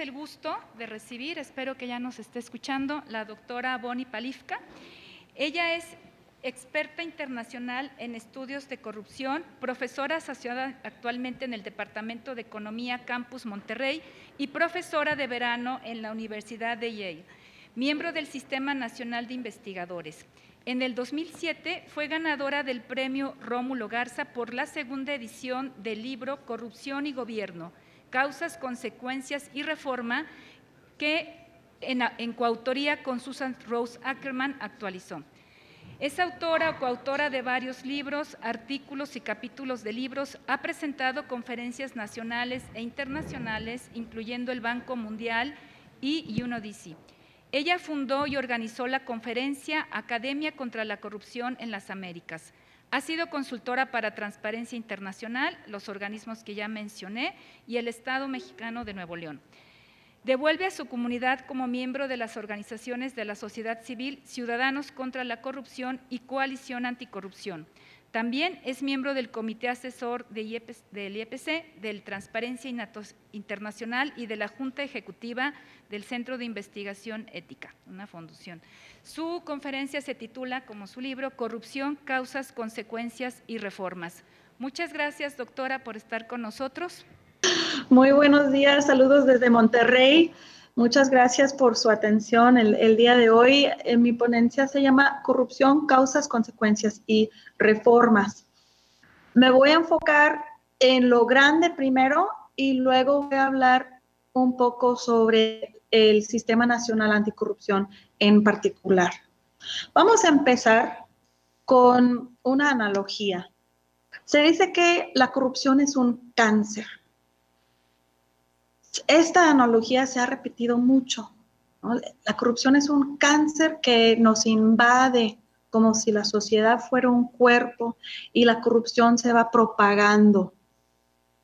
el gusto de recibir, espero que ya nos esté escuchando, la doctora Bonnie Palifka. Ella es experta internacional en estudios de corrupción, profesora asociada actualmente en el Departamento de Economía Campus Monterrey y profesora de verano en la Universidad de Yale, miembro del Sistema Nacional de Investigadores. En el 2007 fue ganadora del premio Rómulo Garza por la segunda edición del libro Corrupción y Gobierno, Causas, Consecuencias y Reforma, que en, coautoría con Susan Rose Ackerman actualizó. Es autora o coautora de varios libros, artículos y capítulos de libros. Ha presentado conferencias nacionales e internacionales, incluyendo el Banco Mundial y UNODC. Ella fundó y organizó la conferencia Academia contra la Corrupción en las Américas. Ha sido consultora para Transparencia Internacional, los organismos que ya mencioné, y el Estado mexicano de Nuevo León. Devuelve a su comunidad como miembro de las organizaciones de la sociedad civil Ciudadanos contra la Corrupción y Coalición Anticorrupción. También es miembro del Comité Asesor del IEPC, del Transparencia Internacional y de la Junta Ejecutiva del Centro de Investigación Ética, una fundación. Su conferencia se titula, como su libro, Corrupción, Causas, Consecuencias y Reformas. Muchas gracias, doctora, por estar con nosotros. Muy buenos días, saludos desde Monterrey. Muchas gracias por su atención el, día de hoy. En mi ponencia se llama Corrupción, causas, consecuencias y reformas. Me voy a enfocar en lo grande primero y luego voy a hablar un poco sobre el Sistema Nacional Anticorrupción en particular. Vamos a empezar con una analogía. Se dice que la corrupción es un cáncer esta analogía se ha repetido mucho. La corrupción es un cáncer que nos invade como si la sociedad fuera un cuerpo y la corrupción se va propagando.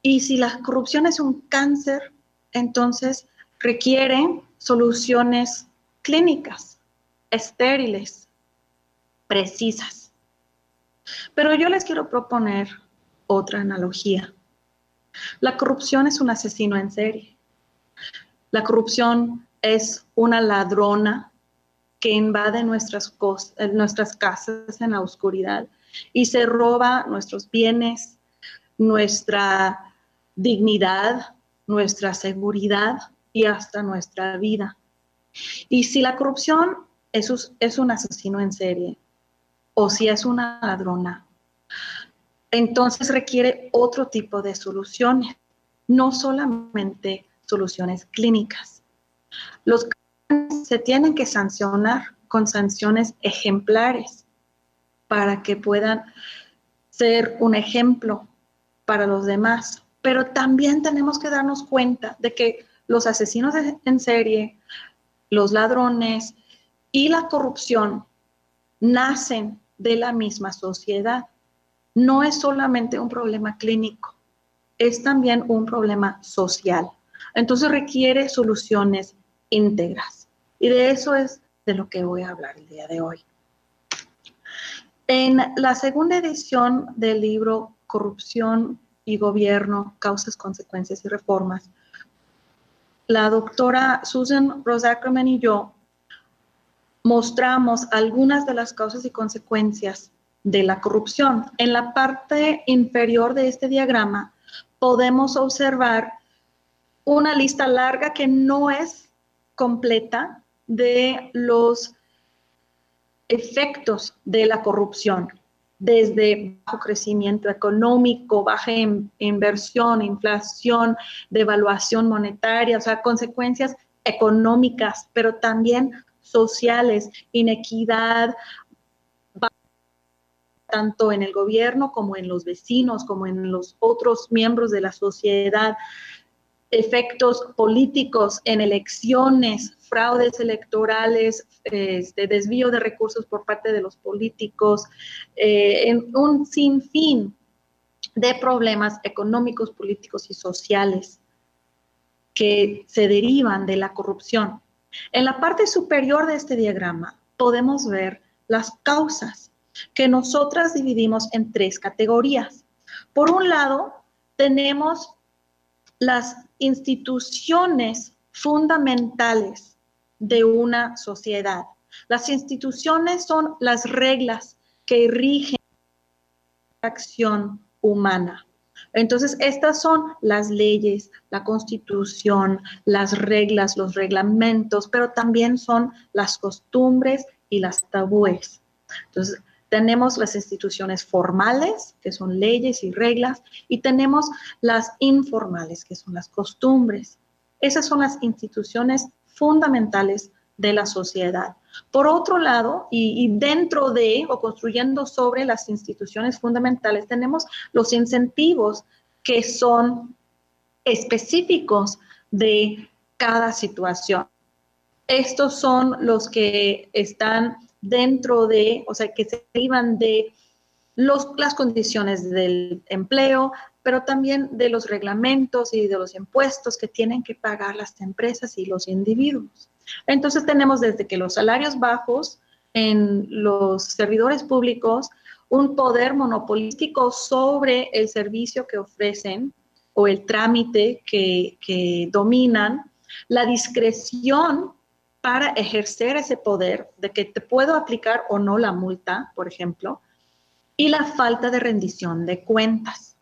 Y si la corrupción es un cáncer, entonces requiere soluciones clínicas, estériles, precisas. Pero yo les quiero proponer otra analogía. La corrupción es un asesino en serie. La corrupción es una ladrona que invade nuestras, nuestras casas en la oscuridad y se roba nuestros bienes, nuestra dignidad, nuestra seguridad y hasta nuestra vida. Y si la corrupción es, es un asesino en serie o si es una ladrona, entonces requiere otro tipo de soluciones, no solamente soluciones clínicas. Los se tienen que sancionar con sanciones ejemplares para que puedan ser un ejemplo para los demás. Pero también tenemos que darnos cuenta de que los asesinos en serie, los ladrones y la corrupción nacen de la misma sociedad. No es solamente un problema clínico, es también un problema social. Entonces requiere soluciones íntegras. Y de eso es de lo que voy a hablar el día de hoy. En la segunda edición del libro Corrupción y Gobierno, Causas, Consecuencias y Reformas, la doctora Susan Rose Ackerman y yo mostramos algunas de las causas y consecuencias de la corrupción. En la parte inferior de este diagrama podemos observar una lista larga que no es completa de los efectos de la corrupción, desde bajo crecimiento económico, baja inversión, inflación, devaluación monetaria, o sea, consecuencias económicas, pero también sociales, inequidad, tanto en el gobierno como en los vecinos, como en los otros miembros de la sociedad, efectos políticos en elecciones, fraudes electorales, este, desvío de recursos por parte de los políticos, eh, en un sinfín de problemas económicos, políticos y sociales que se derivan de la corrupción. En la parte superior de este diagrama podemos ver las causas que nosotras dividimos en tres categorías. Por un lado, tenemos las instituciones fundamentales de una sociedad. Las instituciones son las reglas que rigen la acción humana. Entonces, estas son las leyes, la constitución, las reglas, los reglamentos, pero también son las costumbres y las tabúes. Entonces, tenemos las instituciones formales, que son leyes y reglas, y tenemos las informales, que son las costumbres. Esas son las instituciones fundamentales de la sociedad. Por otro lado, y, dentro de o construyendo sobre las instituciones fundamentales, tenemos los incentivos que son específicos de cada situación. Estos son los que están dentro de, o sea, que se derivan de los, las condiciones del empleo, pero también de los reglamentos y de los impuestos que tienen que pagar las empresas y los individuos. Entonces tenemos desde que los salarios bajos en los servidores públicos, un poder monopolístico sobre el servicio que ofrecen o el trámite que, que dominan, la discreción para ejercer ese poder de que te puedo aplicar o no la multa, por ejemplo, y la falta de rendición de cuentas.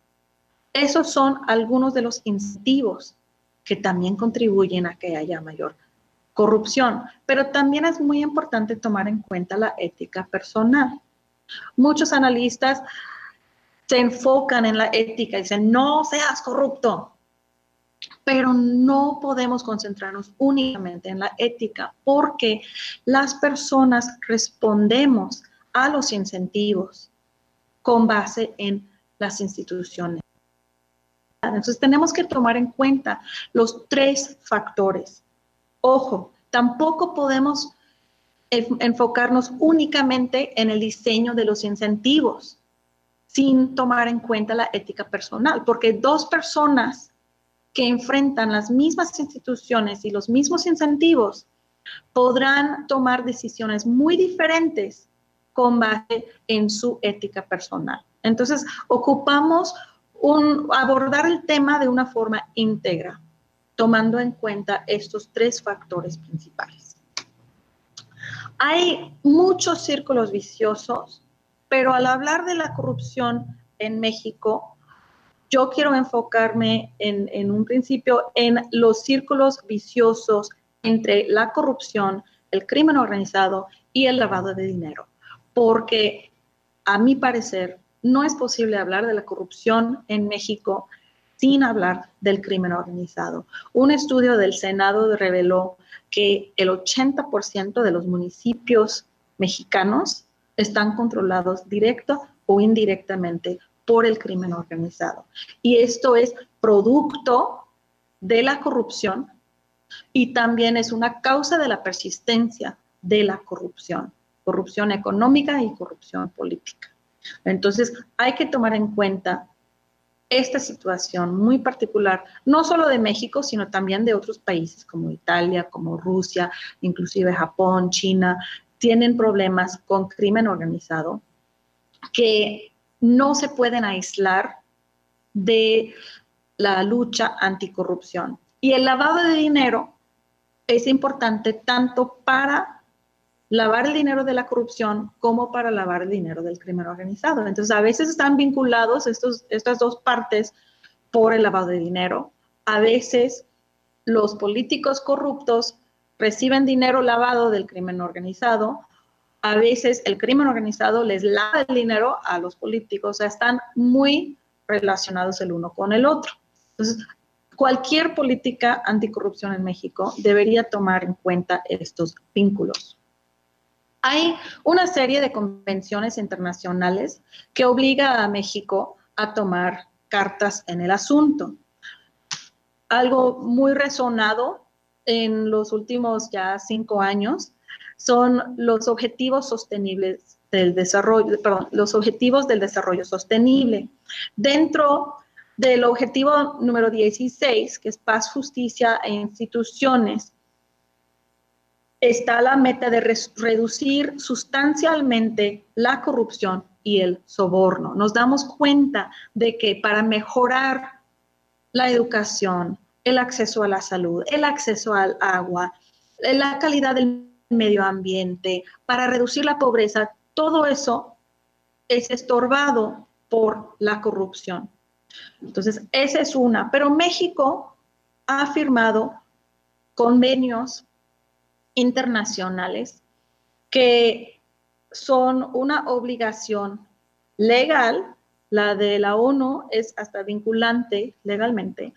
Esos son algunos de los incentivos que también contribuyen a que haya mayor corrupción, pero también es muy importante tomar en cuenta la ética personal. Muchos analistas se enfocan en la ética y dicen, no seas corrupto, pero no podemos concentrarnos únicamente en la ética porque las personas respondemos a los incentivos con base en las instituciones. Entonces tenemos que tomar en cuenta los tres factores Ojo, tampoco podemos enfocarnos únicamente en el diseño de los incentivos sin tomar en cuenta la ética personal, porque dos personas que enfrentan las mismas instituciones y los mismos incentivos podrán tomar decisiones muy diferentes con base en su ética personal. Entonces, ocupamos abordar el tema de una forma íntegra tomando en cuenta estos tres factores principales. Hay muchos círculos viciosos, pero al hablar de la corrupción en México, yo quiero enfocarme en, un principio en los círculos viciosos entre la corrupción, el crimen organizado y el lavado de dinero, porque a mi parecer no es posible hablar de la corrupción en México sin hablar del crimen organizado. Un estudio del Senado reveló que el 80% de los municipios mexicanos están controlados directo o indirectamente por el crimen organizado. Y esto es producto de la corrupción y también es una causa de la persistencia de la corrupción, corrupción económica y corrupción política. Entonces, hay que tomar en cuenta esta situación muy particular, no solo de México, sino también de otros países como Italia, como Rusia, inclusive Japón, China, tienen problemas con crimen organizado que no se pueden aislar de la lucha anticorrupción. Y el lavado de dinero es importante tanto para lavar el dinero de la corrupción como para lavar el dinero del crimen organizado. Entonces, a veces están vinculados estos, estas dos partes por el lavado de dinero. A veces los políticos corruptos reciben dinero lavado del crimen organizado. A veces el crimen organizado les lava el dinero a los políticos. O sea, están muy relacionados el uno con el otro. Entonces, cualquier política anticorrupción en México debería tomar en cuenta estos vínculos. Hay una serie de convenciones internacionales que obliga a México a tomar cartas en el asunto. Algo muy resonado en los últimos ya cinco años son los objetivos sostenibles del desarrollo, perdón, los objetivos del desarrollo sostenible. Dentro del objetivo número 16, que es paz, justicia e instituciones, está la meta de reducir sustancialmente la corrupción y el soborno. Nos damos cuenta de que para mejorar la educación, el acceso a la salud, el acceso al agua, la calidad del medio ambiente, para reducir la pobreza, todo eso es estorbado por la corrupción. Entonces, esa es una. Pero México ha firmado convenios internacionales que son una obligación legal, la de la ONU es hasta vinculante legalmente,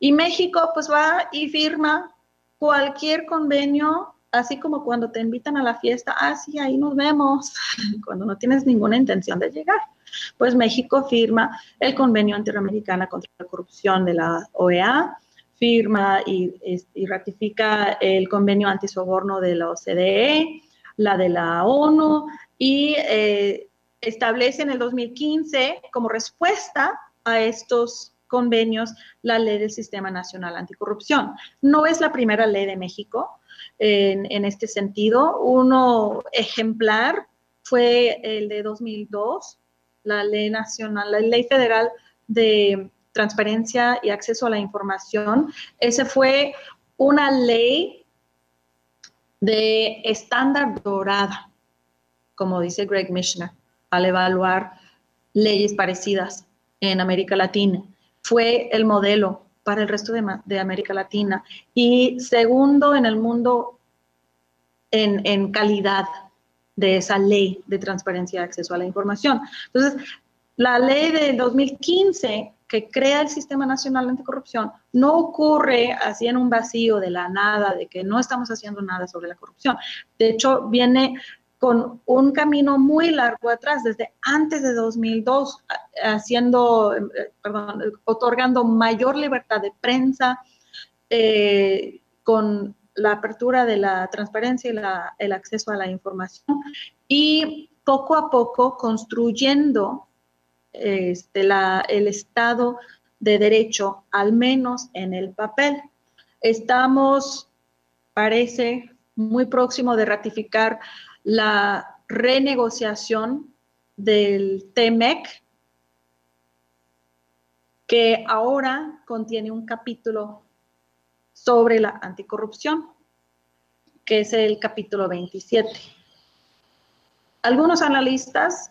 y México pues va y firma cualquier convenio, así como cuando te invitan a la fiesta, ah, sí, ahí nos vemos, cuando no tienes ninguna intención de llegar. Pues México firma el Convenio Interamericano contra la Corrupción de la OEA, firma y, ratifica el Convenio Antisoborno de la OCDE, la de la ONU, y eh, establece en el 2015 como respuesta a estos convenios la ley del Sistema Nacional Anticorrupción. No es la primera ley de México en, este sentido. Uno ejemplar fue el de 2002, la ley nacional, la ley federal de transparencia y acceso a la información. Ese fue una ley de estándar dorada, como dice Greg Mishner, al evaluar leyes parecidas en América Latina fue el modelo para el resto de, América Latina y segundo en el mundo en, calidad de esa ley de transparencia y acceso a la información. Entonces, la ley del 2015 que crea el Sistema Nacional Anticorrupción no ocurre así en un vacío de la nada, de que no estamos haciendo nada sobre la corrupción. De hecho, viene con un camino muy largo atrás, desde antes de 2002, haciendo, eh, perdón, otorgando mayor libertad de prensa, eh, con la apertura de la transparencia y el acceso a la información, y poco a poco construyendo este, el Estado de Derecho, al menos en el papel. Estamos, parece, muy próximo de ratificar la renegociación del TEMEC, que ahora contiene un capítulo sobre la anticorrupción, que es el capítulo 27. Algunos analistas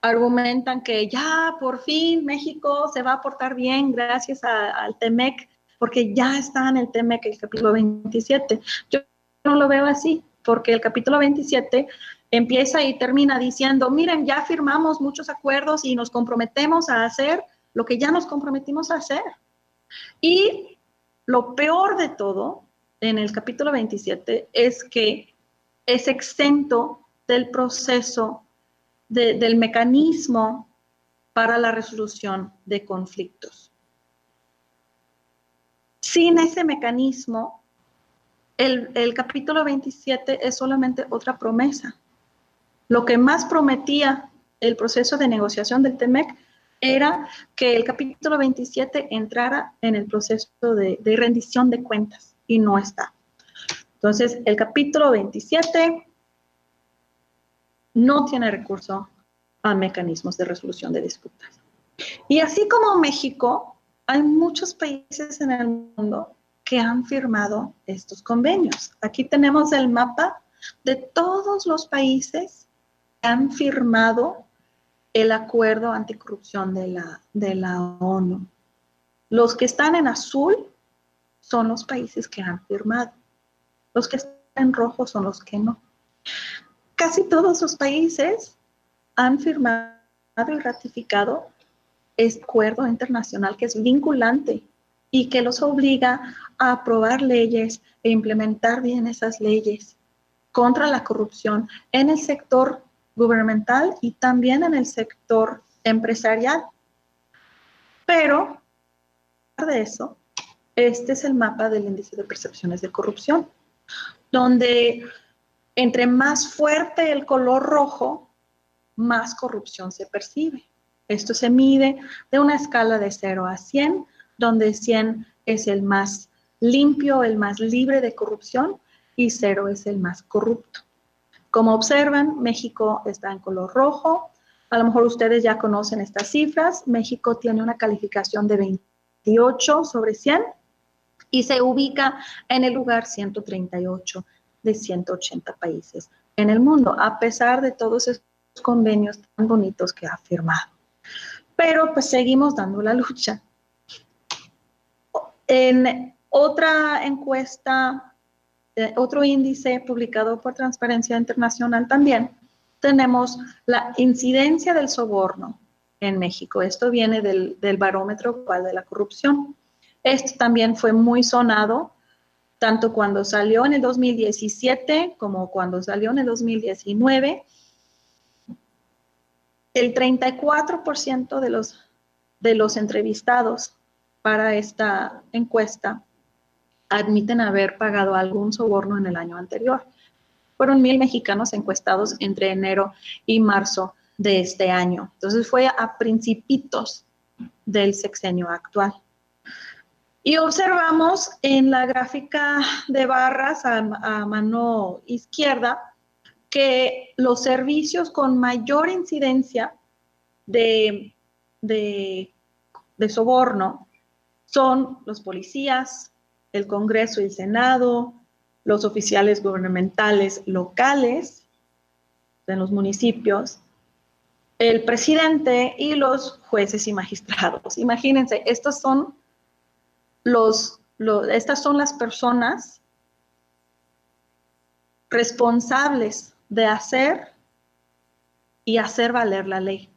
argumentan que ya por fin México se va a portar bien gracias al TEMEC, porque ya está en el TEMEC el capítulo 27. Yo no lo veo así porque el capítulo 27 empieza y termina diciendo, miren, ya firmamos muchos acuerdos y nos comprometemos a hacer lo que ya nos comprometimos a hacer. Y lo peor de todo en el capítulo 27 es que es exento del proceso, del mecanismo para la resolución de conflictos. Sin ese mecanismo, el, capítulo 27 es solamente otra promesa. Lo que más prometía el proceso de negociación del TEMEC era que el capítulo 27 entrara en el proceso de, rendición de cuentas y no está. Entonces, el capítulo 27 no tiene recurso a mecanismos de resolución de disputas. Y así como México, hay muchos países en el mundo que han firmado estos convenios. Aquí tenemos el mapa de todos los países que han firmado el acuerdo anticorrupción de la, de la ONU. Los que están en azul son los países que han firmado. Los que están en rojo son los que no. Casi todos los países han firmado y ratificado este acuerdo internacional que es vinculante y que los obliga a aprobar leyes e implementar bien esas leyes contra la corrupción en el sector gubernamental y también en el sector empresarial. Pero, de eso, este es el mapa del índice de percepciones de corrupción, donde entre más fuerte el color rojo, más corrupción se percibe. Esto se mide de una escala de 0 a 100, donde 100 es el más limpio, el más libre de corrupción y 0 es el más corrupto. Como observan, México está en color rojo. A lo mejor ustedes ya conocen estas cifras. México tiene una calificación de 28 sobre 100 y se ubica en el lugar 138 de 180 países en el mundo, a pesar de todos esos convenios tan bonitos que ha firmado. Pero pues seguimos dando la lucha. En otra encuesta, eh, otro índice publicado por Transparencia Internacional también, tenemos la incidencia del soborno en México. Esto viene del, del barómetro de la corrupción. Esto también fue muy sonado, tanto cuando salió en el 2017 como cuando salió en el 2019 el 34% de los, de los entrevistados para esta encuesta admiten haber pagado algún soborno en el año anterior. Fueron mil mexicanos encuestados entre enero y marzo de este año. Entonces fue a principitos del sexenio actual. Y observamos en la gráfica de barras a, mano izquierda que los servicios con mayor incidencia de, de, soborno son los policías, el Congreso y el Senado, los oficiales gubernamentales locales en los municipios, el presidente y los jueces y magistrados. Imagínense, estos son estas son las personas responsables de hacer y hacer valer la ley.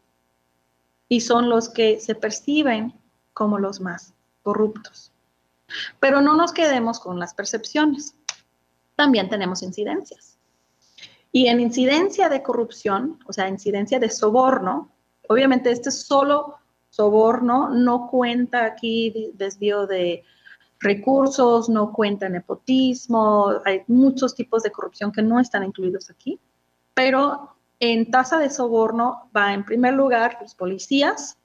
Y son los que se perciben como los más corruptos. Pero no nos quedemos con las percepciones. También tenemos incidencias. Y en incidencia de corrupción, o sea, incidencia de soborno, obviamente este es solo soborno, no cuenta aquí desvío de recursos, no cuenta nepotismo, hay muchos tipos de corrupción que no están incluidos aquí, pero en tasa de soborno va en primer lugar los policías,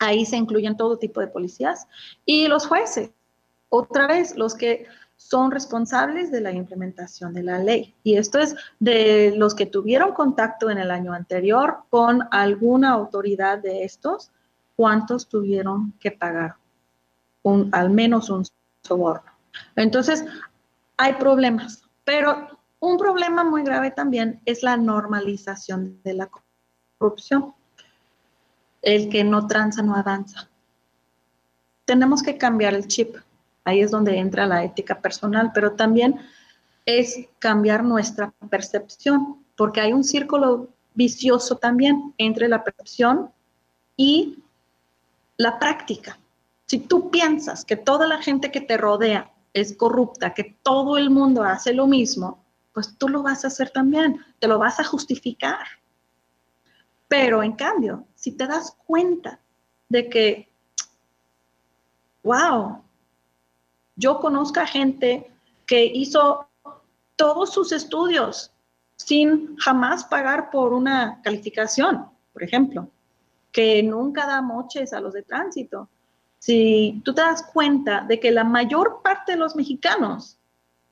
ahí se incluyen todo tipo de policías, y los jueces, otra vez los que son responsables de la implementación de la ley. Y esto es de los que tuvieron contacto en el año anterior con alguna autoridad de estos, cuántos tuvieron que pagar un, al menos un soborno. Entonces, hay problemas, pero un problema muy grave también es la normalización de la corrupción. El que no tranza no avanza. Tenemos que cambiar el chip. Ahí es donde entra la ética personal, pero también es cambiar nuestra percepción, porque hay un círculo vicioso también entre la percepción y la práctica. Si tú piensas que toda la gente que te rodea es corrupta, que todo el mundo hace lo mismo, pues tú lo vas a hacer también, te lo vas a justificar. Pero en cambio, si te das cuenta de que, wow, yo conozco a gente que hizo todos sus estudios sin jamás pagar por una calificación, por ejemplo, que nunca da moches a los de tránsito, si tú te das cuenta de que la mayor parte de los mexicanos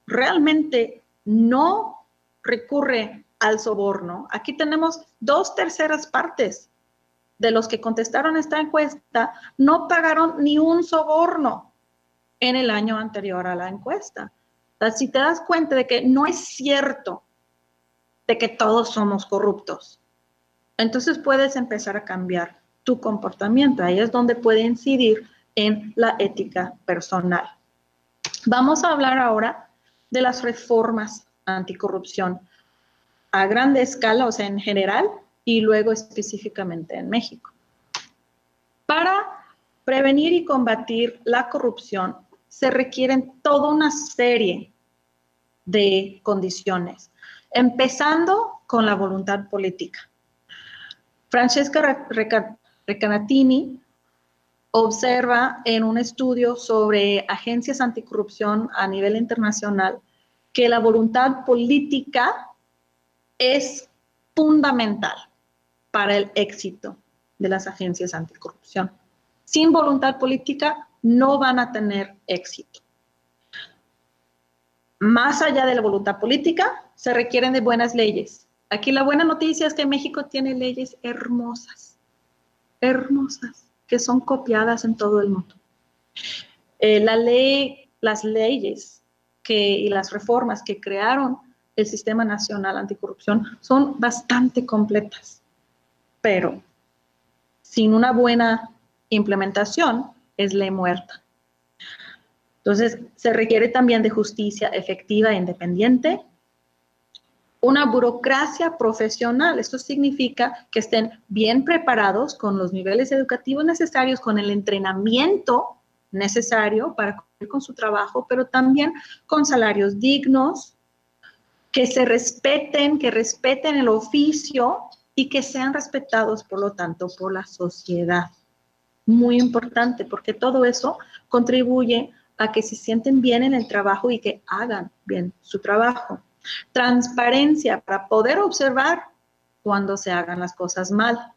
realmente no recurre al soborno, aquí tenemos dos terceras partes de los que contestaron esta encuesta no pagaron ni un soborno en el año anterior a la encuesta. si te das cuenta de que no es cierto de que todos somos corruptos, entonces puedes empezar a cambiar tu comportamiento. Ahí es donde puede incidir en la ética personal. Vamos a hablar ahora de las reformas anticorrupción a grande escala, o sea, en general, y luego específicamente en México. Para prevenir y combatir la corrupción se requieren toda una serie de condiciones, empezando con la voluntad política. Francesca Recanatini observa en un estudio sobre agencias anticorrupción a nivel internacional que la voluntad política es fundamental para el éxito de las agencias anticorrupción. Sin voluntad política no van a tener éxito. Más allá de la voluntad política, se requieren de buenas leyes. Aquí la buena noticia es que México tiene leyes hermosas, hermosas que son copiadas en todo el mundo. Eh, la ley las leyes y las reformas que crearon el Sistema Nacional Anticorrupción son bastante completas, pero sin una buena implementación es ley muerta. Entonces, se requiere también de justicia efectiva e independiente, una burocracia profesional. Esto significa que estén bien preparados con los niveles educativos necesarios, con el entrenamiento necesario para cumplir con su trabajo, pero también con salarios dignos, que se respeten, que respeten el oficio y que sean respetados, por lo tanto, por la sociedad. Muy importante, porque todo eso contribuye a que se sienten bien en el trabajo y que hagan bien su trabajo. Transparencia para poder observar cuando se hagan las cosas mal.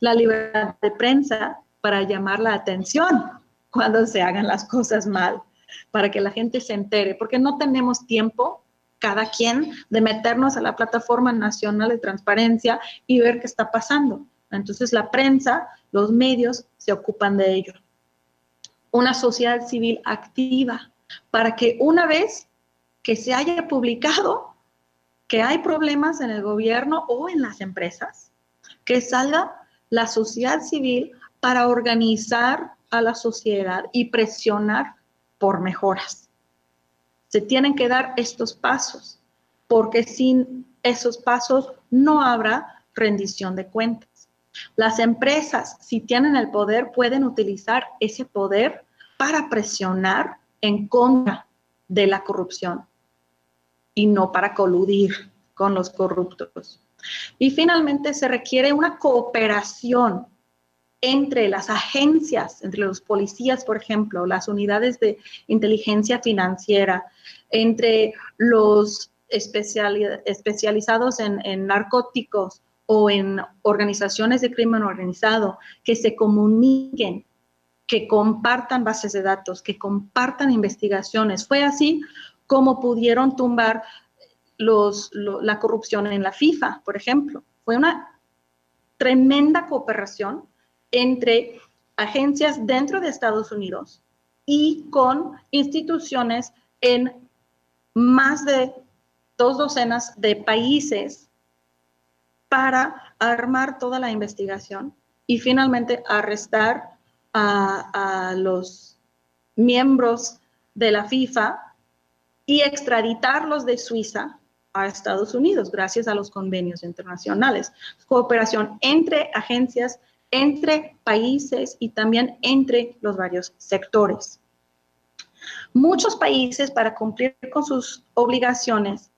La libertad de prensa para llamar la atención cuando se hagan las cosas mal, para que la gente se entere, porque no tenemos tiempo cada quien de meternos a la plataforma nacional de transparencia y ver qué está pasando. Entonces la prensa, los medios se ocupan de ello. Una sociedad civil activa para que una vez que se haya publicado que hay problemas en el gobierno o en las empresas, que salga la sociedad civil para organizar a la sociedad y presionar por mejoras se tienen que dar estos pasos, porque sin esos pasos no habrá rendición de cuentas. Las empresas, si tienen el poder, pueden utilizar ese poder para presionar en contra de la corrupción y no para coludir con los corruptos. Y finalmente se requiere una cooperación entre las agencias, entre los policías, por ejemplo, las unidades de inteligencia financiera, entre los especializados en, narcóticos o en organizaciones de crimen organizado, que se comuniquen, que compartan bases de datos, que compartan investigaciones. Fue así como pudieron tumbar la corrupción en la FIFA, por ejemplo. Fue una tremenda cooperación entre agencias dentro de Estados Unidos y con instituciones en más de dos docenas de países para armar toda la investigación y finalmente arrestar a, los miembros de la FIFA y extraditarlos de Suiza a Estados Unidos gracias a los convenios internacionales. Cooperación entre agencias entre países y también entre los varios sectores. Muchos países, para cumplir con sus obligaciones,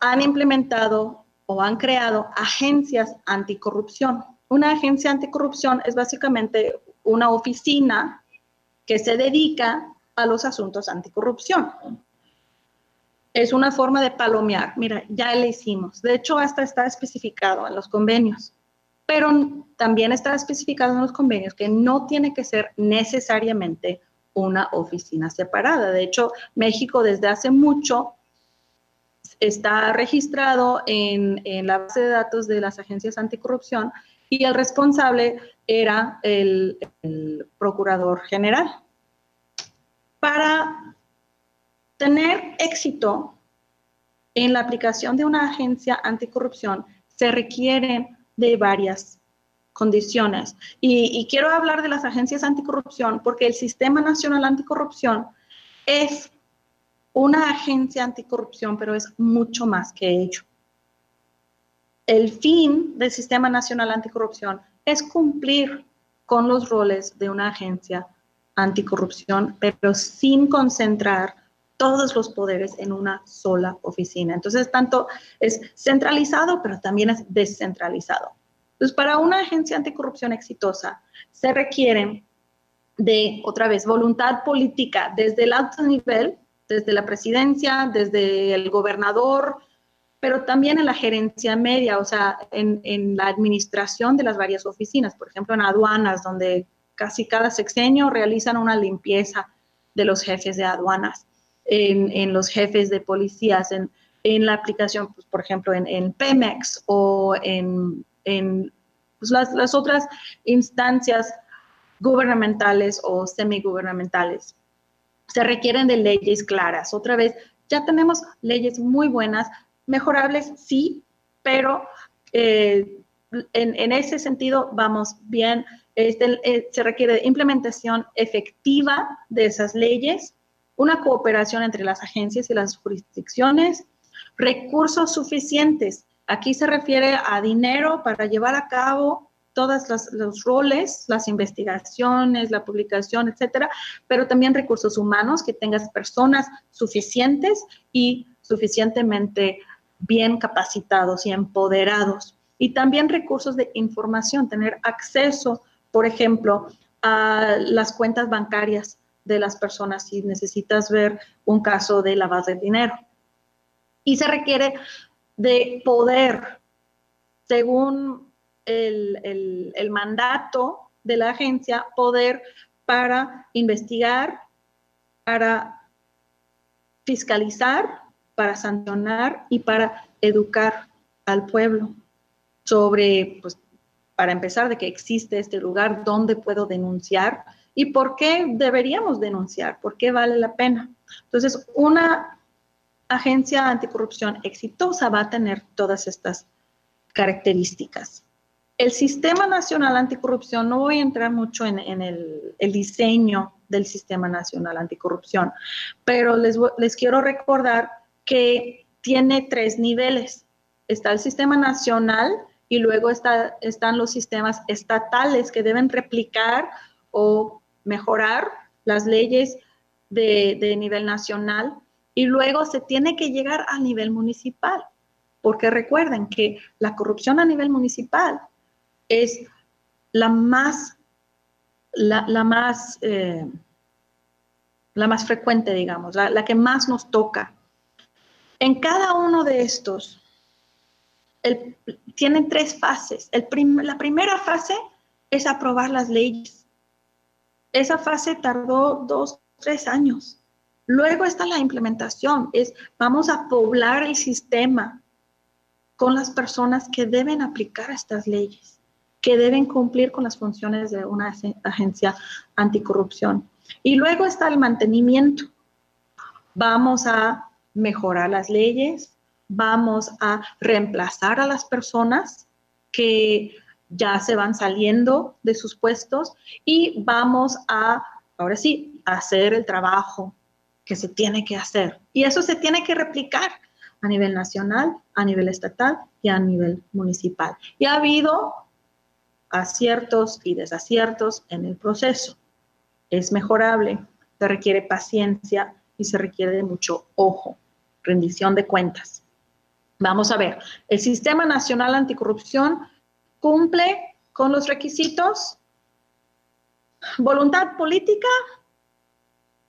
han implementado o han creado agencias anticorrupción. Una agencia anticorrupción es básicamente una oficina que se dedica a los asuntos anticorrupción. Es una forma de palomear. Mira, ya le hicimos. De hecho, hasta está especificado en los convenios pero también está especificado en los convenios que no tiene que ser necesariamente una oficina separada. De hecho, México desde hace mucho está registrado en, la base de datos de las agencias anticorrupción y el responsable era el, el procurador general. Para tener éxito en la aplicación de una agencia anticorrupción, se requieren de varias condiciones. Y, quiero hablar de las agencias anticorrupción porque el Sistema Nacional Anticorrupción es una agencia anticorrupción, pero es mucho más que ello. El fin del Sistema Nacional Anticorrupción es cumplir con los roles de una agencia anticorrupción, pero sin concentrar todos los poderes en una sola oficina. Entonces, tanto es centralizado, pero también es descentralizado. Entonces, para una agencia anticorrupción exitosa, se requiere de, otra vez, voluntad política desde el alto nivel, desde la presidencia, desde el gobernador, pero también en la gerencia media, o sea, en, en la administración de las varias oficinas, por ejemplo, en aduanas, donde casi cada sexenio realizan una limpieza de los jefes de aduanas en, los jefes de policías, en, la aplicación, pues, por ejemplo, en, Pemex o en, pues, las, otras instancias gubernamentales o semigubernamentales. se requieren de leyes claras. Otra vez, ya tenemos leyes muy buenas, mejorables, sí, pero eh, en, ese sentido vamos bien. Este, eh, se requiere implementación efectiva de esas leyes, una cooperación entre las agencias y las jurisdicciones, recursos suficientes. Aquí se refiere a dinero para llevar a cabo todos los roles, las investigaciones, la publicación, etcétera, pero también recursos humanos, que tengas personas suficientes y suficientemente bien capacitados y empoderados. Y también recursos de información, tener acceso, por ejemplo, a las cuentas bancarias de las personas si necesitas ver un caso de lavado de dinero. Y se requiere de poder, según el, mandato de la agencia poder para investigar, para fiscalizar, para sancionar y para educar al pueblo sobre, pues, para empezar, de que existe este lugar donde puedo denunciar y por qué deberíamos denunciar, por qué vale la pena. Entonces, una agencia anticorrupción exitosa va a tener todas estas características. El Sistema Nacional Anticorrupción, no voy a entrar mucho en, el, diseño del Sistema Nacional Anticorrupción, pero les, les quiero recordar que tiene tres niveles. Está el Sistema Nacional y luego está, están los sistemas estatales que deben replicar o mejorar las leyes de, nivel nacional y luego se tiene que llegar a nivel municipal, porque recuerden que la corrupción a nivel municipal es la más, la, más, eh, la más frecuente, digamos, la, que más nos toca. En cada uno de estos, tienen tres fases. la primera fase es aprobar las leyes. Esa fase tardó dos, tres años. Luego está la implementación, es vamos a poblar el sistema con las personas que deben aplicar estas leyes que deben cumplir con las funciones de una agencia anticorrupción. Y luego está el mantenimiento. Vamos a mejorar las leyes, vamos a reemplazar a las personas que ya se van saliendo de sus puestos y vamos a, ahora sí, hacer el trabajo que se tiene que hacer. Y eso se tiene que replicar a nivel nacional, a nivel estatal y a nivel municipal. Y ha habido aciertos y desaciertos en el proceso. Es mejorable, se requiere paciencia y se requiere de mucho ojo, rendición de cuentas. Vamos a ver, el Sistema Nacional Anticorrupción cumple con los requisitos. Voluntad política.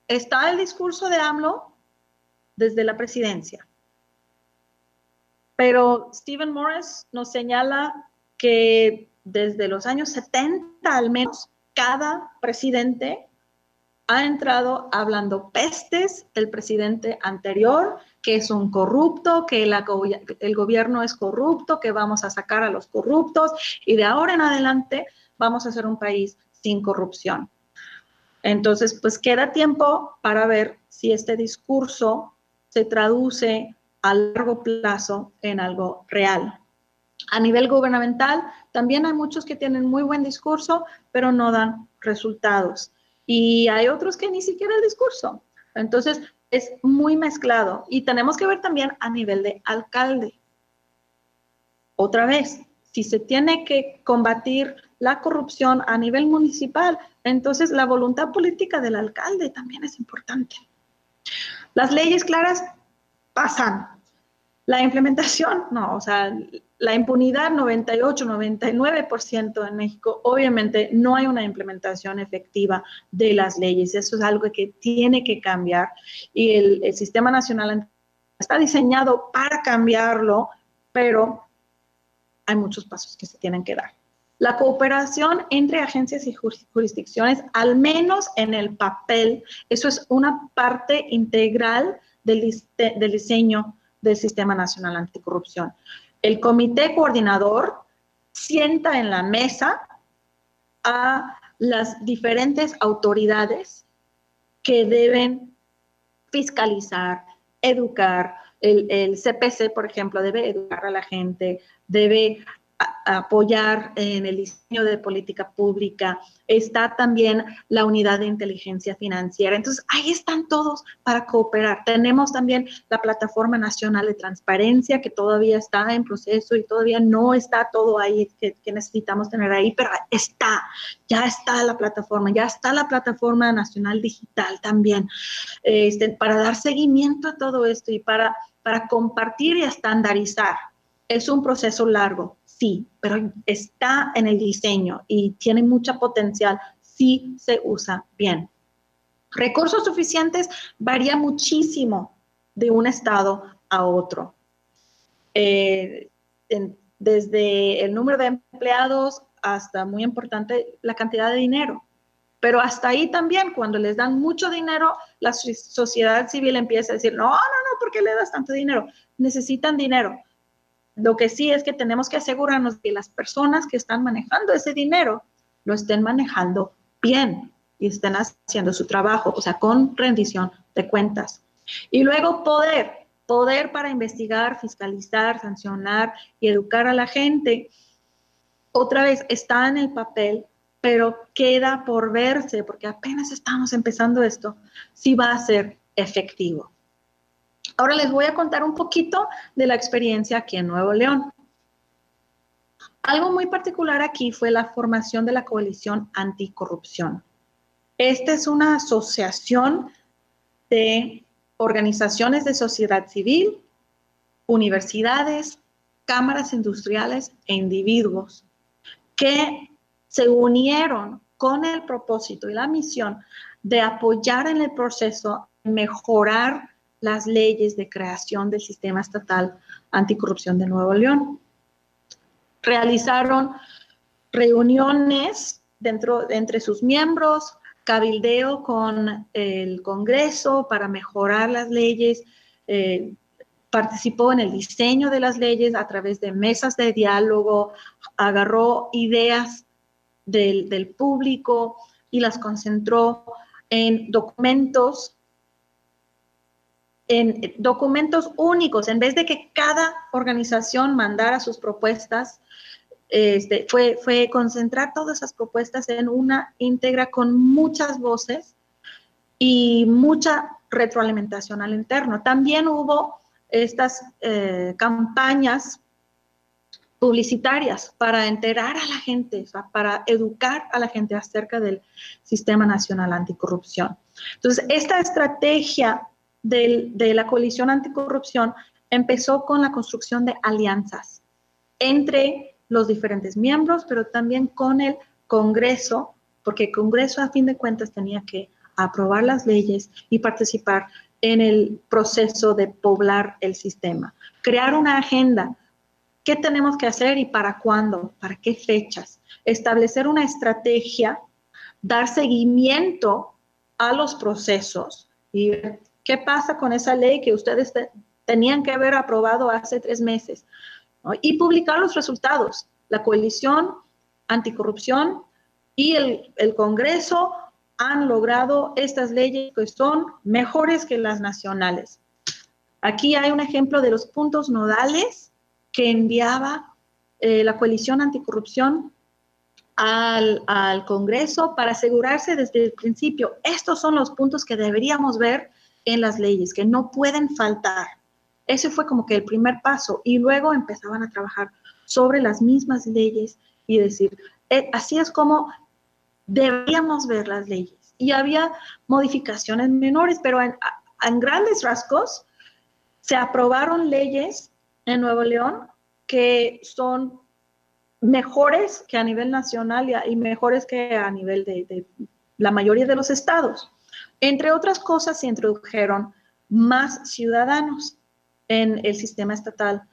Está el discurso de AMLO desde la presidencia. Pero Stephen Morris nos señala que desde los años 70 al menos, cada presidente ha entrado hablando pestes del presidente anterior, que es un corrupto, que el gobierno es corrupto, que vamos a sacar a los corruptos y de ahora en adelante vamos a ser un país sin corrupción. Entonces, pues queda tiempo para ver si este discurso se traduce a largo plazo en algo real. A nivel gubernamental, también hay muchos que tienen muy buen discurso, pero no dan resultados. Y hay otros que ni siquiera el discurso. Entonces, es muy mezclado. Y tenemos que ver también a nivel de alcalde. Otra vez, si se tiene que combatir la corrupción a nivel municipal, entonces la voluntad política del alcalde también es importante. Las leyes claras pasan. La implementación, no, o sea, la impunidad 98, 99% en México, obviamente no hay una implementación efectiva de las leyes. Eso es algo que tiene que cambiar y el, sistema nacional está diseñado para cambiarlo, pero hay muchos pasos que se tienen que dar. La cooperación entre agencias y jurisdicciones, al menos en el papel, eso es una parte integral del, del diseño del Sistema Nacional Anticorrupción. El comité coordinador sienta en la mesa a las diferentes autoridades que deben fiscalizar, educar. El, CPC, por ejemplo, debe educar a la gente, debe apoyar en el diseño de política pública, está también la unidad de inteligencia financiera. Entonces, ahí están todos para cooperar. Tenemos también la Plataforma Nacional de Transparencia, que todavía está en proceso y todavía no está todo ahí que, necesitamos tener ahí, pero está, ya está la plataforma, ya está la Plataforma Nacional Digital también, este, para dar seguimiento a todo esto y para, para compartir y estandarizar. Es un proceso largo, sí, pero está en el diseño y tiene mucha potencial si se usa bien. Recursos suficientes varía muchísimo de un estado a otro. Eh, desde el número de empleados hasta, muy importante, la cantidad de dinero. Pero hasta ahí también, cuando les dan mucho dinero, la sociedad civil empieza a decir, no, no, no, ¿por qué le das tanto dinero? Necesitan dinero. Lo que sí es que tenemos que asegurarnos que las personas que están manejando ese dinero lo estén manejando bien y estén haciendo su trabajo, o sea, con rendición de cuentas. Y luego poder, poder para investigar, fiscalizar, sancionar y educar a la gente. Otra vez está en el papel, pero queda por verse, porque apenas estamos empezando esto, si va a ser efectivo. Ahora les voy a contar un poquito de la experiencia aquí en Nuevo León. Algo muy particular aquí fue la formación de la coalición anticorrupción. Esta es una asociación de organizaciones de sociedad civil, universidades, cámaras industriales e individuos que se unieron con el propósito y la misión de apoyar en el proceso, mejorar las leyes de creación del sistema estatal anticorrupción de Nuevo León. Realizaron reuniones dentro, entre sus miembros, cabildeo con el Congreso para mejorar las leyes, eh, participó en el diseño de las leyes a través de mesas de diálogo, agarró ideas del, del público y las concentró en documentos en documentos únicos, en vez de que cada organización mandara sus propuestas, este, fue, fue concentrar todas esas propuestas en una íntegra con muchas voces y mucha retroalimentación al interno. También hubo estas eh, campañas publicitarias para enterar a la gente, para educar a la gente acerca del Sistema Nacional Anticorrupción. Entonces, esta estrategia de la coalición anticorrupción empezó con la construcción de alianzas entre los diferentes miembros, pero también con el Congreso, porque el Congreso a fin de cuentas tenía que aprobar las leyes y participar en el proceso de poblar el sistema. Crear una agenda. ¿Qué tenemos que hacer y para cuándo? ¿Para qué fechas? Establecer una estrategia, dar seguimiento a los procesos y ¿Qué pasa con esa ley que ustedes tenían que haber aprobado hace tres meses? Y publicar los resultados. La coalición anticorrupción y el, el Congreso han logrado estas leyes que son mejores que las nacionales. Aquí hay un ejemplo de los puntos nodales que enviaba eh, la coalición anticorrupción al, al, Congreso para asegurarse desde el principio, estos son los puntos que deberíamos ver en las leyes, que no pueden faltar. Ese fue como que el primer paso y luego empezaban a trabajar sobre las mismas leyes y decir, eh, así es como deberíamos ver las leyes. Y había modificaciones menores, pero en, en grandes rasgos se aprobaron leyes en Nuevo León que son mejores que a nivel nacional y, mejores que a nivel de la mayoría de los estados. Entre otras cosas, se introdujeron más ciudadanos en el sistema estatal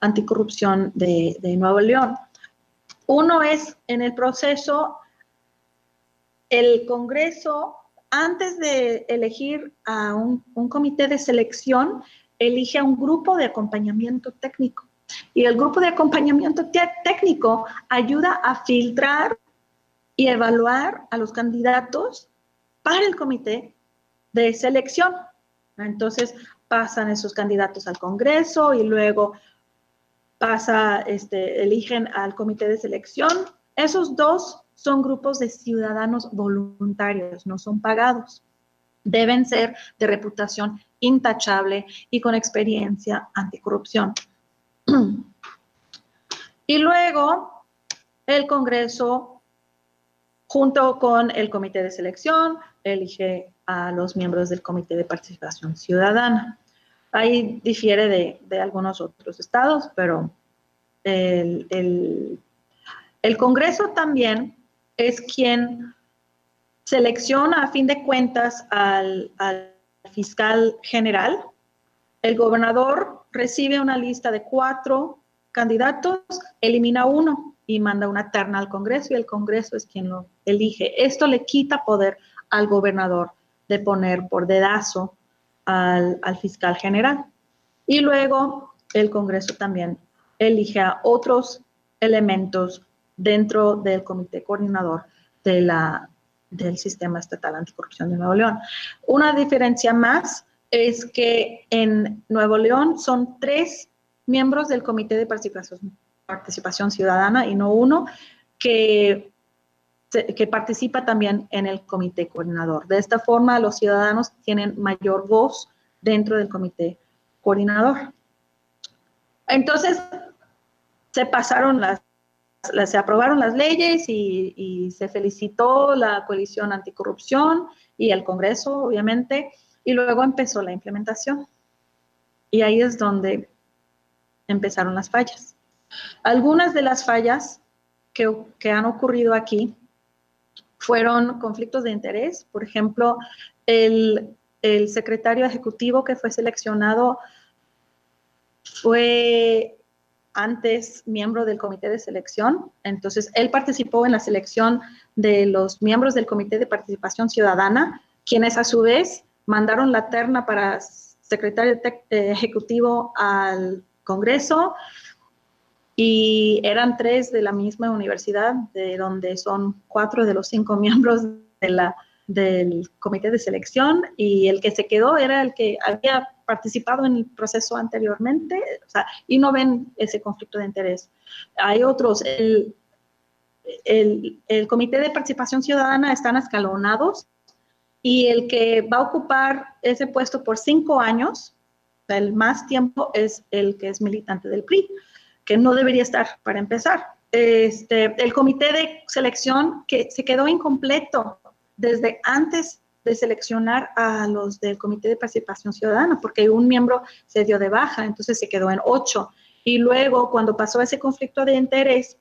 anticorrupción de, Nuevo León. Uno es en el proceso, el Congreso, antes de elegir a un, un comité de selección, elige a un grupo de acompañamiento técnico. Y el grupo de acompañamiento técnico ayuda a filtrar y evaluar a los candidatos para el comité de selección. Entonces pasan esos candidatos al Congreso y luego pasa, este, eligen al comité de selección. Esos dos son grupos de ciudadanos voluntarios, no son pagados. Deben ser de reputación intachable y con experiencia anticorrupción. Y luego el Congreso, junto con el comité de selección, elige a los miembros del comité de participación ciudadana. Ahí difiere de, algunos otros estados, pero el, Congreso también es quien selecciona a fin de cuentas al, fiscal general. El gobernador recibe una lista de cuatro candidatos, elimina uno y manda una terna al Congreso y el Congreso es quien lo elige. Esto le quita poder al gobernador de poner por dedazo al, al fiscal general. Y luego el Congreso también elige a otros elementos dentro del comité coordinador de la, del Sistema Estatal Anticorrupción de Nuevo León. Una diferencia más es que en Nuevo León son tres miembros del Comité de Participación, Participación Ciudadana y no uno que, que participa también en el comité coordinador. De esta forma, los ciudadanos tienen mayor voz dentro del comité coordinador. Entonces, se pasaron las, se aprobaron las leyes y, se felicitó la coalición anticorrupción y el Congreso, obviamente, y luego empezó la implementación. Y ahí es donde empezaron las fallas. Algunas de las fallas que han ocurrido aquí fueron conflictos de interés. Por ejemplo, el, el secretario ejecutivo que fue seleccionado fue antes miembro del comité de selección, entonces él participó en la selección de los miembros del comité de participación ciudadana, quienes a su vez mandaron la terna para secretario ejecutivo al Congreso y eran tres de la misma universidad, de donde son cuatro de los cinco miembros de la, del comité de selección y el que se quedó era el que había participado en el proceso anteriormente y no ven ese conflicto de interés. Hay otros, el, el, el comité de participación ciudadana están escalonados y el que va a ocupar ese puesto por cinco años el más tiempo es el que es militante del PRI, que no debería estar para empezar. Este, el comité de selección que se quedó incompleto desde antes de seleccionar a los del comité de participación ciudadana, porque un miembro se dio de baja, entonces se quedó en ocho. Y luego, cuando pasó ese conflicto de interés,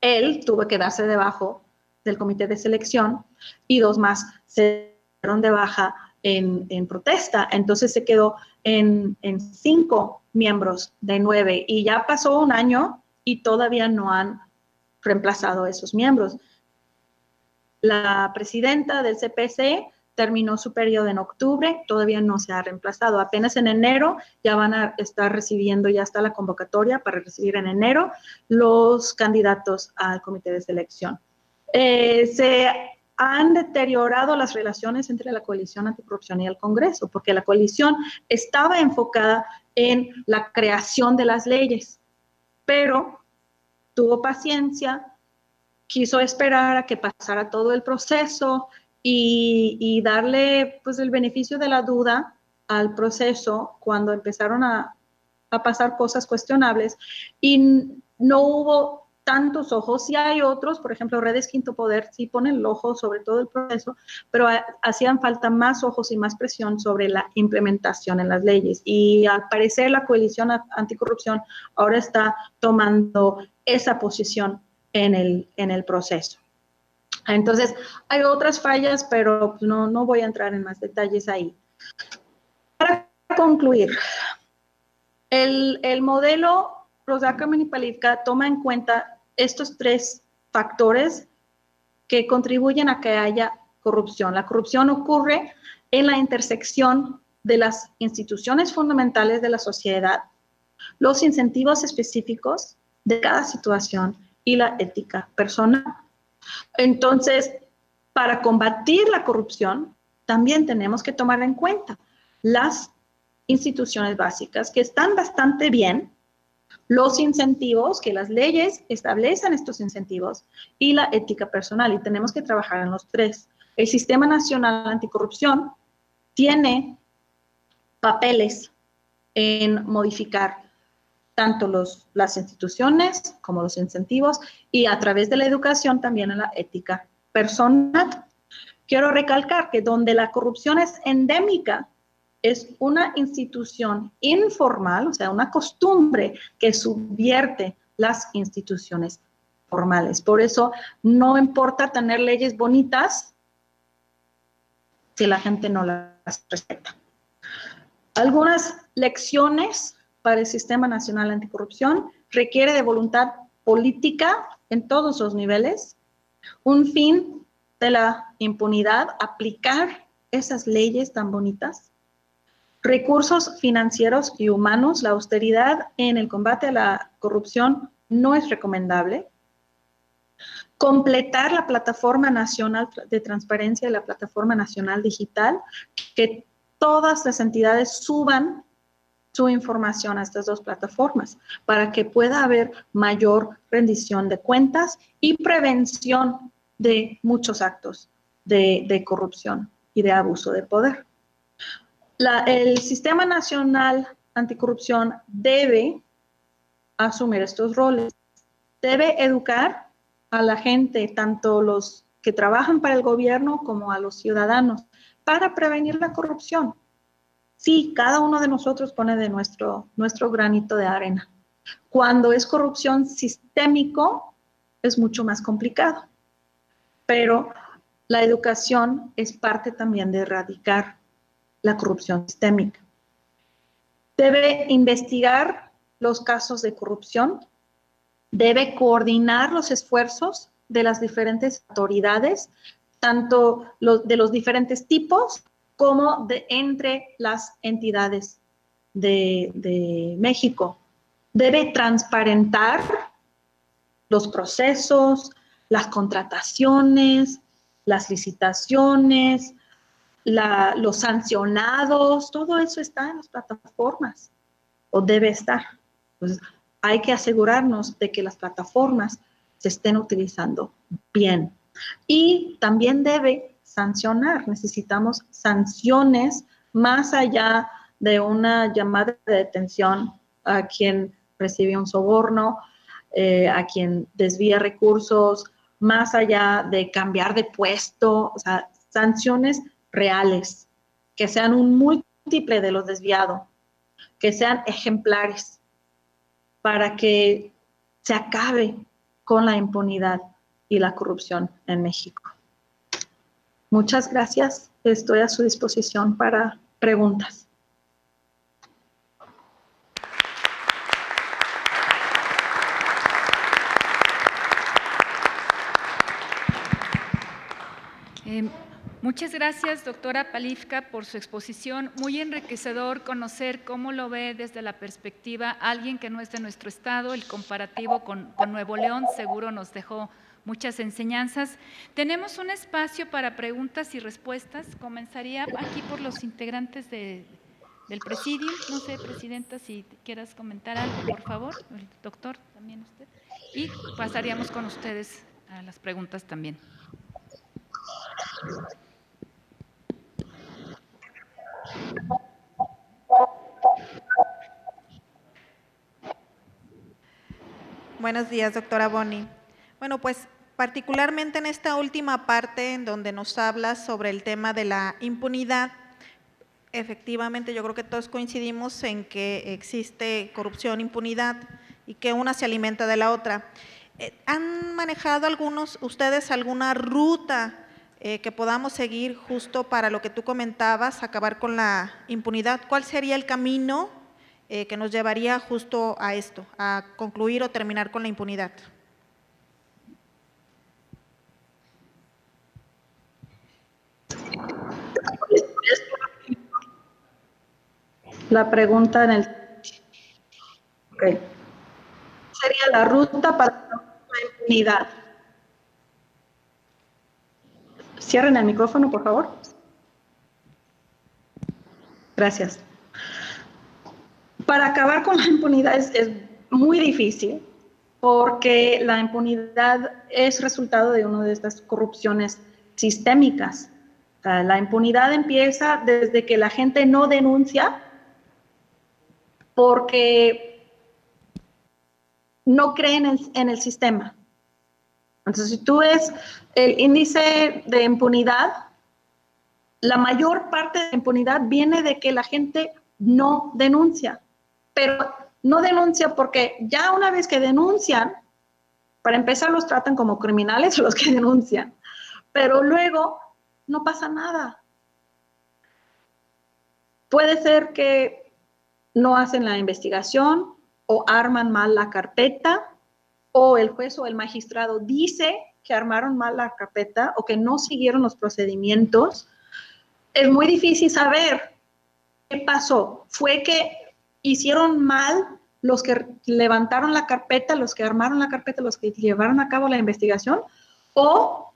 él tuvo que darse debajo del comité de selección y dos más se dieron de baja en, protesta. Entonces se quedó en, cinco miembros de nueve y ya pasó un año y todavía no han reemplazado esos miembros. La presidenta del CPC terminó su periodo en octubre, todavía no se ha reemplazado. Apenas en enero ya van a estar recibiendo, ya está la convocatoria para recibir en enero los candidatos al comité de selección. Eh, se han deteriorado las relaciones entre la coalición anticorrupción y el Congreso, porque la coalición estaba enfocada en la creación de las leyes, pero tuvo paciencia, quiso esperar a que pasara todo el proceso y, darle pues el beneficio de la duda al proceso cuando empezaron a, a pasar cosas cuestionables. Y no hubo tantos ojos. Sí hay otros, por ejemplo, Redes Quinto Poder sí ponen el ojo sobre todo el proceso, pero hacían falta más ojos y más presión sobre la implementación en las leyes. Y al parecer la coalición anticorrupción ahora está tomando esa posición en el, en el proceso. Entonces, hay otras fallas, pero no, no voy a entrar en más detalles ahí. Para concluir, el, el modelo Rosaca Palivka toma en cuenta estos tres factores que contribuyen a que haya corrupción. La corrupción ocurre en la intersección de las instituciones fundamentales de la sociedad, los incentivos específicos de cada situación y la ética personal. Entonces, para combatir la corrupción, también tenemos que tomar en cuenta las instituciones básicas que están bastante bien, los incentivos, que las leyes establecen estos incentivos y la ética personal y tenemos que trabajar en los tres. El Sistema Nacional Anticorrupción tiene papeles en modificar tanto los, las instituciones como los incentivos y a través de la educación también en la ética personal. Quiero recalcar que donde la corrupción es endémica, es una institución informal, o sea, una costumbre que subvierte las instituciones formales. Por eso no importa tener leyes bonitas si la gente no las respeta. Algunas lecciones para el Sistema Nacional Anticorrupción requiere de voluntad política en todos los niveles, un fin de la impunidad, aplicar esas leyes tan bonitas, recursos financieros y humanos, la austeridad en el combate a la corrupción no es recomendable, completar la plataforma nacional de transparencia y la plataforma nacional digital, que todas las entidades suban su información a estas dos plataformas para que pueda haber mayor rendición de cuentas y prevención de muchos actos de, corrupción y de abuso de poder. El Sistema Nacional Anticorrupción debe asumir estos roles, debe educar a la gente, tanto los que trabajan para el gobierno como a los ciudadanos, para prevenir la corrupción Sí, cada uno de nosotros pone de nuestro, nuestro granito de arena. Cuando es corrupción sistémico, es mucho más complicado. Pero la educación es parte también de erradicar la corrupción sistémica. Debe investigar los casos de corrupción, debe coordinar los esfuerzos de las diferentes autoridades, tanto de los diferentes tipos como de entre las entidades de, México. Debe transparentar los procesos, las contrataciones, las licitaciones, los sancionados, todo eso está en las plataformas o debe estar. Entonces, hay que asegurarnos de que las plataformas se estén utilizando bien. Y también debe sancionar, necesitamos sanciones más allá de una llamada de detención a quien recibe un soborno, eh, a quien desvía recursos, más allá de cambiar de puesto, o sea, sanciones reales, que sean un múltiple de los desviados, que sean ejemplares, para que se acabe con la impunidad y la corrupción en México. Muchas gracias. Estoy a su disposición para preguntas. Eh, muchas gracias, doctora Palifka, por su exposición. Muy enriquecedor conocer cómo lo ve desde la perspectiva alguien que no es de nuestro estado. El comparativo con, Nuevo León seguro nos dejó muchas enseñanzas. Tenemos un espacio para preguntas y respuestas. Comenzaría aquí por los integrantes del presidio. No sé, Presidenta, si quieras comentar algo, por favor. El doctor, también usted. Y pasaríamos con ustedes a las preguntas también. Buenos días, doctora Boni. Bueno, pues particularmente en esta última parte en donde nos habla sobre el tema de la impunidad, efectivamente yo creo que todos coincidimos en que existe corrupción, impunidad y que una se alimenta de la otra. Eh, ¿Han manejado algunos, ustedes alguna ruta eh, que podamos seguir justo para lo que tú comentabas, acabar con la impunidad? ¿Cuál sería el camino eh, que nos llevaría justo a esto, a concluir o terminar con la impunidad? La pregunta en el... Sería la ruta para la impunidad. Cierren el micrófono, por favor. Gracias. Para acabar con la impunidad es, muy difícil porque la impunidad es resultado de una de estas corrupciones sistémicas. La impunidad empieza desde que la gente no denuncia porque no creen en, en el sistema. Entonces, si tú ves el índice de impunidad, la mayor parte de impunidad viene de que la gente no denuncia, pero no denuncia porque ya una vez que denuncian, para empezar los tratan como criminales los que denuncian, pero luego no pasa nada. Puede ser que no hacen la investigación o arman mal la carpeta o el juez o el magistrado dice que armaron mal la carpeta o que no siguieron los procedimientos. Es muy difícil saber qué pasó. Fue que hicieron mal los que levantaron la carpeta, los que armaron la carpeta, los que llevaron a cabo la investigación, o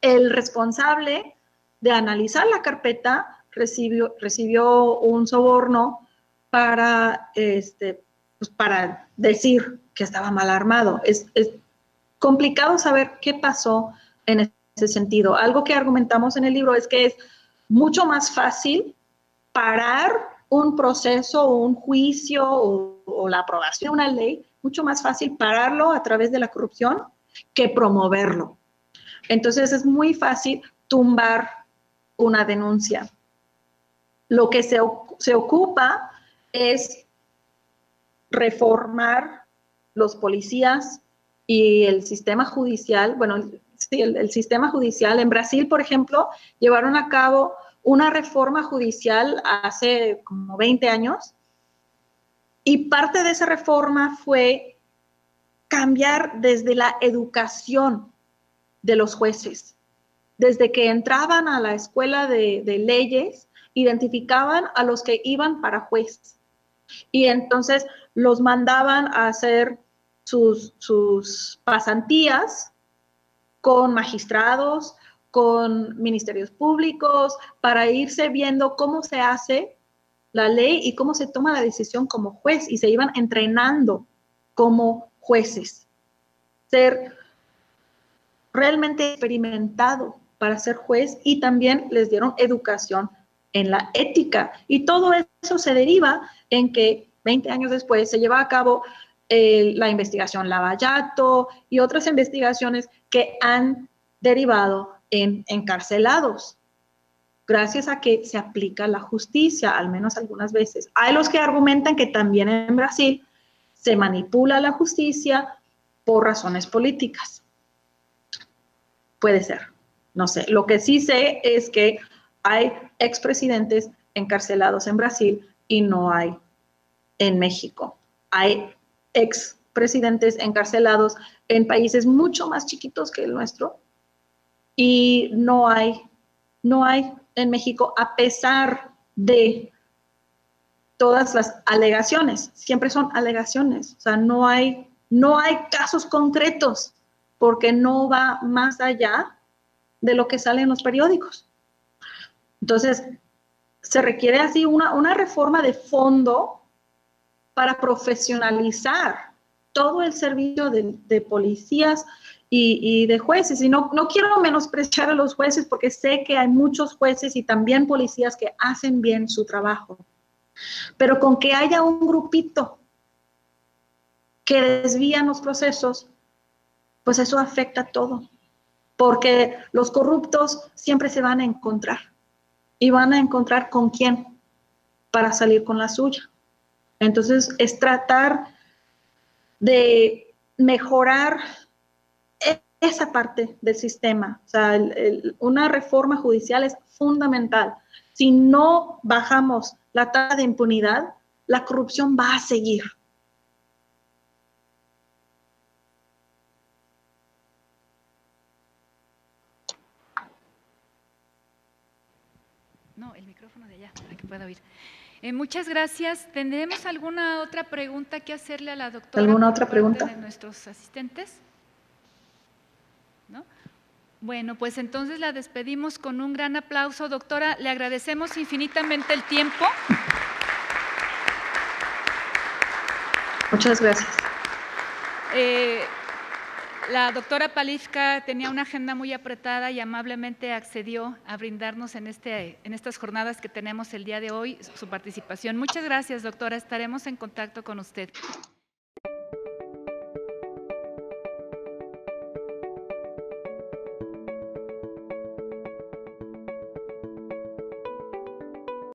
el responsable de analizar la carpeta recibió, recibió un soborno para, este, pues para decir que estaba mal armado. Es, es complicado saber qué pasó en ese sentido. Algo que argumentamos en el libro es que es mucho más fácil parar un proceso o un juicio o, la aprobación de una ley, mucho más fácil pararlo a través de la corrupción que promoverlo. Entonces es muy fácil tumbar una denuncia. Lo que se, se ocupa es reformar los policías y el sistema judicial. Bueno, sí, el sistema judicial. En Brasil, por ejemplo, llevaron a cabo una reforma judicial hace como 20 años y parte de esa reforma fue cambiar desde la educación de los jueces. Desde que entraban a la escuela de, leyes, identificaban a los que iban para juez. Y entonces los mandaban a hacer sus, sus pasantías con magistrados, con ministerios públicos, para irse viendo cómo se hace la ley y cómo se toma la decisión como juez y se iban entrenando como jueces. Ser realmente experimentado para ser juez y también les dieron educación en la ética. Y todo eso se deriva en que 20 años después se lleva a cabo eh, la investigación Lavallato y otras investigaciones que han derivado en encarcelados, gracias a que se aplica la justicia, al menos algunas veces. Hay los que argumentan que también en Brasil se manipula la justicia por razones políticas. Puede ser, no sé. Lo que sí sé es que hay expresidentes encarcelados en Brasil y no hay en México. Hay expresidentes encarcelados en países mucho más chiquitos que el nuestro, y no hay, no hay en México a pesar de todas las alegaciones, siempre son alegaciones, o sea, no hay, no hay casos concretos porque no va más allá de lo que sale en los periódicos. Entonces, se requiere así una, una reforma de fondo para profesionalizar todo el servicio de, policías y, de jueces. Y no, no quiero menospreciar a los jueces porque sé que hay muchos jueces y también policías que hacen bien su trabajo. Pero con que haya un grupito que desvían los procesos, pues eso afecta todo. Porque los corruptos siempre se van a encontrar. ¿Y van a encontrar con quién? Para salir con la suya. Entonces, es tratar de mejorar esa parte del sistema. O sea, una reforma judicial es fundamental. Si no bajamos la tasa de impunidad, la corrupción va a seguir. No, el micrófono de allá, para que pueda oír. Eh, muchas gracias. ¿Tendremos alguna otra pregunta que hacerle a la doctora? ¿Alguna otra pregunta? De nuestros asistentes. Bueno, pues entonces la despedimos con un gran aplauso. Doctora, le agradecemos infinitamente el tiempo. Muchas gracias. Eh, la doctora Palifka tenía una agenda muy apretada y amablemente accedió a brindarnos en, este, en estas jornadas que tenemos el día de hoy su participación. Muchas gracias, doctora. Estaremos en contacto con usted.